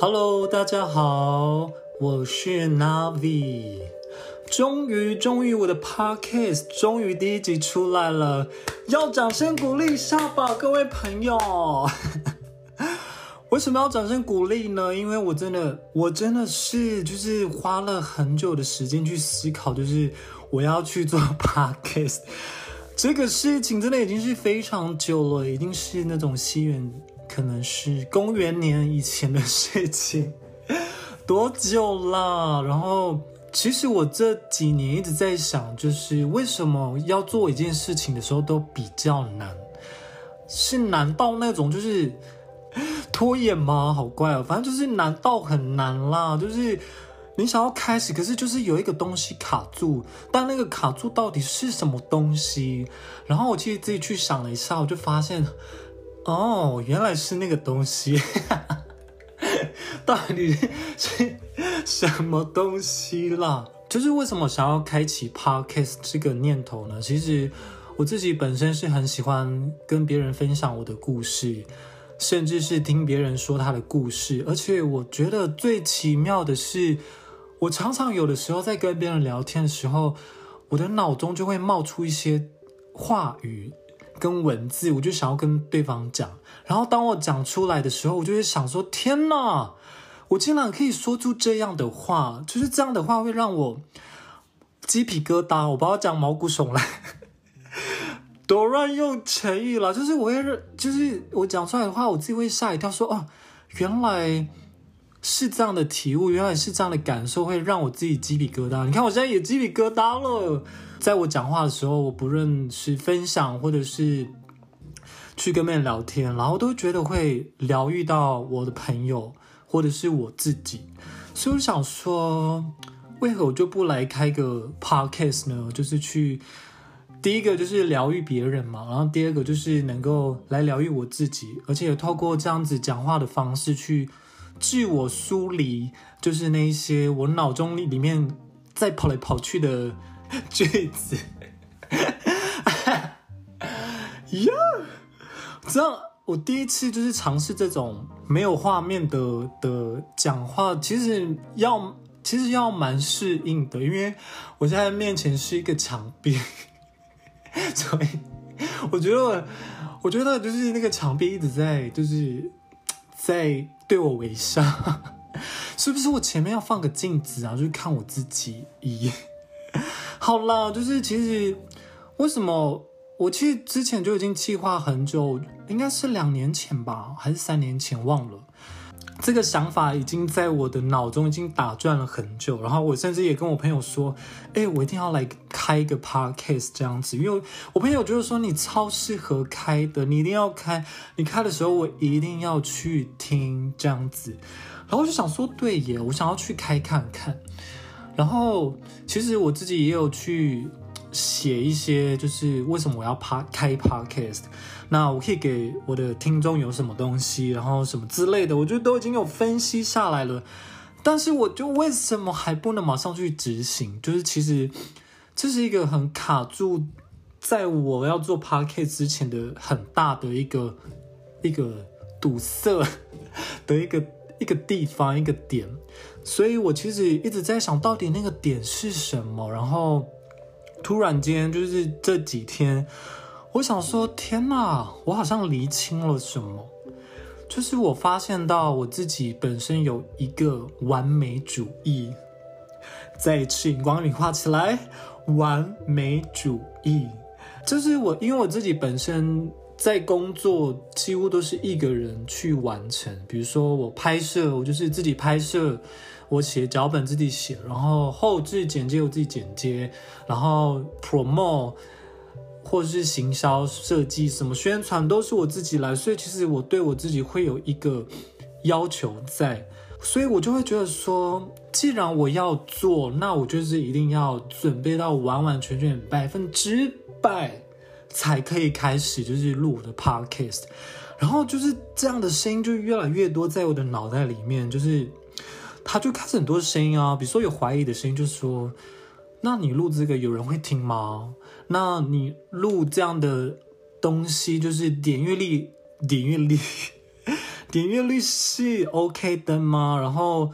Hello，大家好，我是 Navi。终于，终于，我的 Podcast 终于第一集出来了，要掌声鼓励一下吧，各位朋友。为什么要掌声鼓励呢？因为我真的，我真的是就是花了很久的时间去思考，就是我要去做 Podcast 这个事情，真的已经是非常久了，已经是那种西元。可能是公元年以前的事情，多久了？然后，其实我这几年一直在想，就是为什么要做一件事情的时候都比较难，是难到那种就是拖延吗？好怪哦，反正就是难到很难啦。就是你想要开始，可是就是有一个东西卡住，但那个卡住到底是什么东西？然后我其实自己去想了一下，我就发现。哦，原来是那个东西，到底是什么东西啦？就是为什么想要开启 Podcast 这个念头呢？其实我自己本身是很喜欢跟别人分享我的故事，甚至是听别人说他的故事。而且我觉得最奇妙的是，我常常有的时候在跟别人聊天的时候，我的脑中就会冒出一些话语。跟文字，我就想要跟对方讲，然后当我讲出来的时候，我就会想说：天哪，我竟然可以说出这样的话，就是这样的话会让我鸡皮疙瘩，我不要讲毛骨悚然，多乱用成语了，就是我会，就是我讲出来的话，我自己会吓一跳，说：哦，原来是这样的体悟，原来是这样的感受，会让我自己鸡皮疙瘩。你看我现在也鸡皮疙瘩了。在我讲话的时候，我不论是分享，或者是去跟别人聊天，然后都觉得会疗愈到我的朋友，或者是我自己。所以我想说，为何我就不来开个 podcast 呢？就是去第一个就是疗愈别人嘛，然后第二个就是能够来疗愈我自己，而且也透过这样子讲话的方式去自我梳理，就是那些我脑中里面在跑来跑去的。句子，呀，这样我第一次就是尝试这种没有画面的的讲话，其实要其实要蛮适应的，因为我现在面前是一个墙壁，所以我觉得我觉得就是那个墙壁一直在就是在对我微笑，是不是我前面要放个镜子啊，就是看我自己一 好啦，就是其实为什么我其实之前就已经计划很久，应该是两年前吧，还是三年前，忘了。这个想法已经在我的脑中已经打转了很久，然后我甚至也跟我朋友说，哎，我一定要来开一个 podcast 这样子，因为我朋友就是说你超适合开的，你一定要开，你开的时候我一定要去听这样子。然后我就想说，对耶，我想要去开看看。然后，其实我自己也有去写一些，就是为什么我要趴开 podcast，那我可以给我的听众有什么东西，然后什么之类的，我觉得都已经有分析下来了。但是，我就为什么还不能马上去执行？就是其实这是一个很卡住，在我要做 podcast 之前的很大的一个一个堵塞 的一个一个地方一个点。所以我其实一直在想到底那个点是什么，然后突然间就是这几天，我想说天哪，我好像厘清了什么，就是我发现到我自己本身有一个完美主义，再一次荧光笔画起来，完美主义，就是我因为我自己本身。在工作几乎都是一个人去完成，比如说我拍摄，我就是自己拍摄，我写脚本自己写，然后后置剪接我自己剪接，然后 promo 或是行销设计什么宣传都是我自己来，所以其实我对我自己会有一个要求在，所以我就会觉得说，既然我要做，那我就是一定要准备到完完全全百分之百。才可以开始，就是录我的 podcast，然后就是这样的声音就越来越多在我的脑袋里面，就是他就开始很多声音啊，比如说有怀疑的声音，就是说，那你录这个有人会听吗？那你录这样的东西，就是点阅率，点阅率，点阅率是 OK 的吗？然后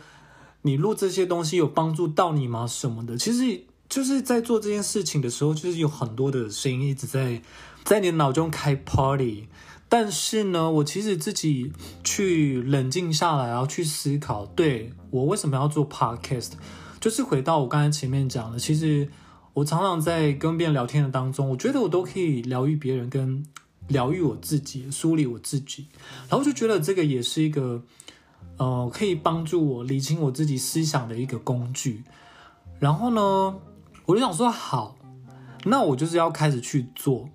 你录这些东西有帮助到你吗？什么的？其实就是在做这件事情的时候，就是有很多的声音一直在在你脑中开 party。但是呢，我其实自己去冷静下来，然后去思考，对，我为什么要做 podcast，就是回到我刚才前面讲的，其实我常常在跟别人聊天的当中，我觉得我都可以疗愈别人，跟疗愈我自己，梳理我自己，然后就觉得这个也是一个，呃，可以帮助我理清我自己思想的一个工具。然后呢，我就想说，好，那我就是要开始去做。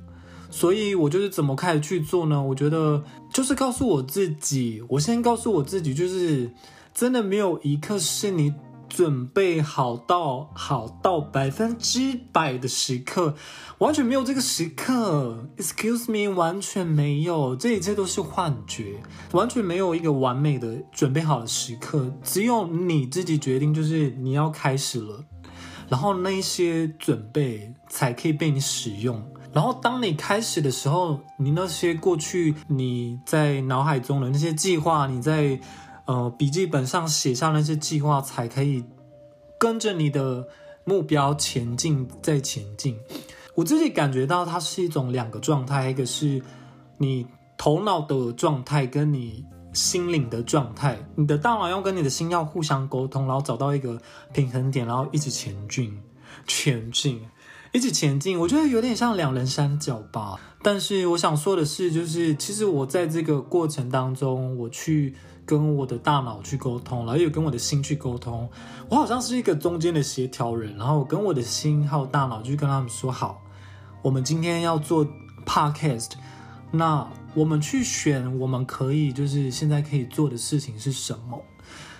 所以我就是怎么开始去做呢？我觉得就是告诉我自己，我先告诉我自己，就是真的没有一刻是你准备好到好到百分之百的时刻，完全没有这个时刻。Excuse me，完全没有，这一切都是幻觉，完全没有一个完美的准备好的时刻，只有你自己决定，就是你要开始了，然后那些准备才可以被你使用。然后，当你开始的时候，你那些过去你在脑海中的那些计划，你在呃笔记本上写下那些计划，才可以跟着你的目标前进，再前进。我自己感觉到它是一种两个状态，一个是你头脑的状态，跟你心灵的状态。你的大脑要跟你的心要互相沟通，然后找到一个平衡点，然后一直前进，前进。一起前进，我觉得有点像两人三脚吧。但是我想说的是，就是其实我在这个过程当中，我去跟我的大脑去沟通，然后又跟我的心去沟通，我好像是一个中间的协调人。然后我跟我的心还有大脑就跟他们说好，我们今天要做 podcast，那我们去选我们可以就是现在可以做的事情是什么。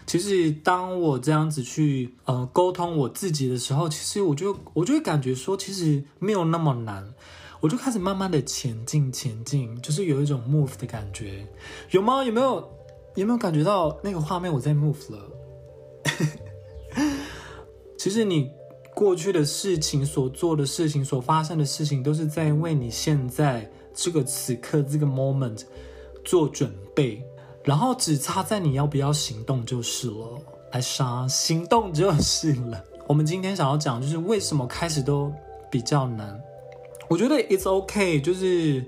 其实，当我这样子去呃沟通我自己的时候，其实我就我就会感觉说，其实没有那么难，我就开始慢慢的前进前进，就是有一种 move 的感觉，有吗？有没有有没有感觉到那个画面我在 move 了？其实你过去的事情所做的事情所发生的事情，都是在为你现在这个此刻这个 moment 做准备。然后只差在你要不要行动就是了，来杀行动就是了。我们今天想要讲就是为什么开始都比较难。我觉得 it's OK，就是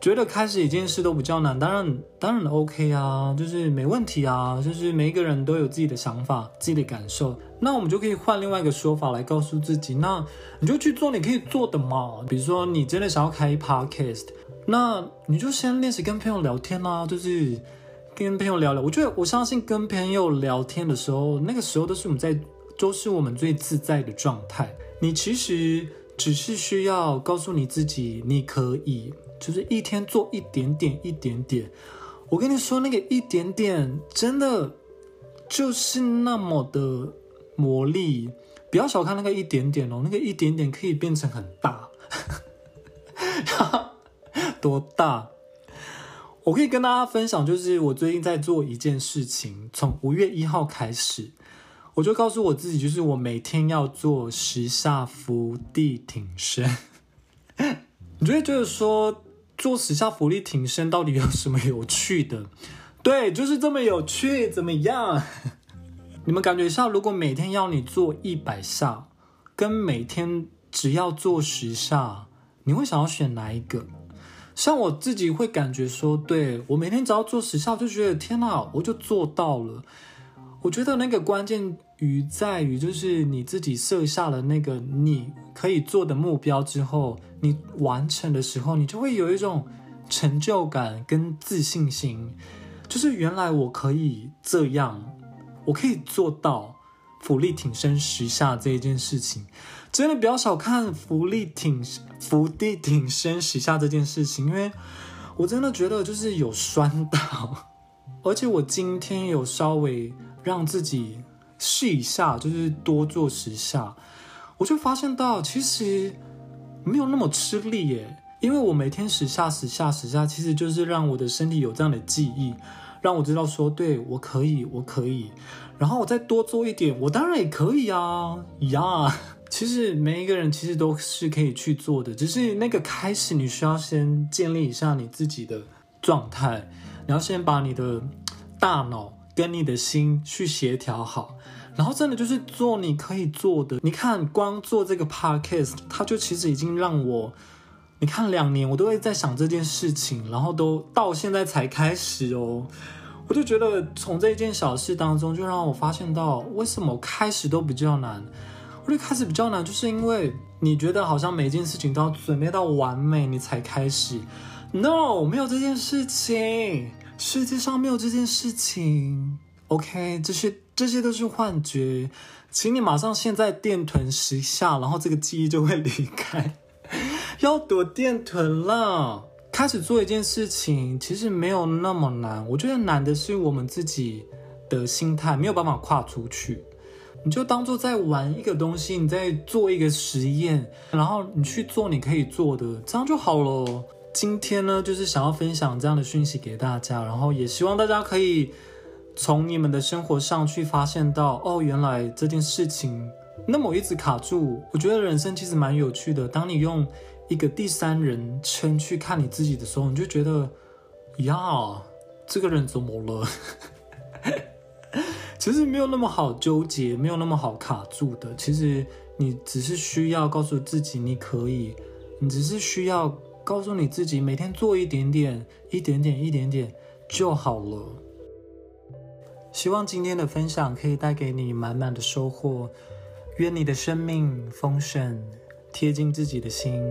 觉得开始一件事都比较难，当然当然 OK 啊，就是没问题啊，就是每一个人都有自己的想法、自己的感受。那我们就可以换另外一个说法来告诉自己，那你就去做你可以做的嘛。比如说你真的想要开 podcast，那你就先练习跟朋友聊天啊，就是。跟朋友聊聊，我觉得我相信跟朋友聊天的时候，那个时候都是我们在，都是我们最自在的状态。你其实只是需要告诉你自己，你可以，就是一天做一点点，一点点。我跟你说，那个一点点真的就是那么的魔力，不要小看那个一点点哦，那个一点点可以变成很大，哈哈多大？我可以跟大家分享，就是我最近在做一件事情，从五月一号开始，我就告诉我自己，就是我每天要做十下伏地挺身。你就会觉得说做十下伏地挺身到底有什么有趣的？对，就是这么有趣，怎么样？你们感觉一下，如果每天要你做一百下，跟每天只要做十下，你会想要选哪一个？像我自己会感觉说，对，我每天只要做十下，我就觉得天哪，我就做到了。我觉得那个关键于在于，就是你自己设下了那个你可以做的目标之后，你完成的时候，你就会有一种成就感跟自信心，就是原来我可以这样，我可以做到俯力挺身十下这一件事情。真的不要小看伏地挺伏地挺身十下这件事情，因为我真的觉得就是有酸到，而且我今天有稍微让自己试一下，就是多做十下，我就发现到其实没有那么吃力耶，因为我每天十下十下十下，其实就是让我的身体有这样的记忆，让我知道说，对，我可以，我可以，然后我再多做一点，我当然也可以啊，呀、其实每一个人其实都是可以去做的，只是那个开始你需要先建立一下你自己的状态，你要先把你的大脑跟你的心去协调好，然后真的就是做你可以做的。你看，光做这个 podcast，它就其实已经让我，你看两年我都会在想这件事情，然后都到现在才开始哦。我就觉得从这一件小事当中，就让我发现到为什么开始都比较难。我觉得开始比较难，就是因为你觉得好像每件事情都要准备到完美，你才开始。No，没有这件事情，世界上没有这件事情。OK，这些这些都是幻觉，请你马上现在电臀十下，然后这个记忆就会离开。要躲电臀了。开始做一件事情，其实没有那么难。我觉得难的是我们自己的心态没有办法跨出去。你就当做在玩一个东西，你在做一个实验，然后你去做你可以做的，这样就好了。今天呢，就是想要分享这样的讯息给大家，然后也希望大家可以从你们的生活上去发现到，哦，原来这件事情那么一直卡住。我觉得人生其实蛮有趣的，当你用。一个第三人称去看你自己的时候，你就觉得呀，这个人怎么了？其实没有那么好纠结，没有那么好卡住的。其实你只是需要告诉自己你可以，你只是需要告诉你自己每天做一点点、一点点、一点点就好了。希望今天的分享可以带给你满满的收获，愿你的生命丰盛。贴近自己的心。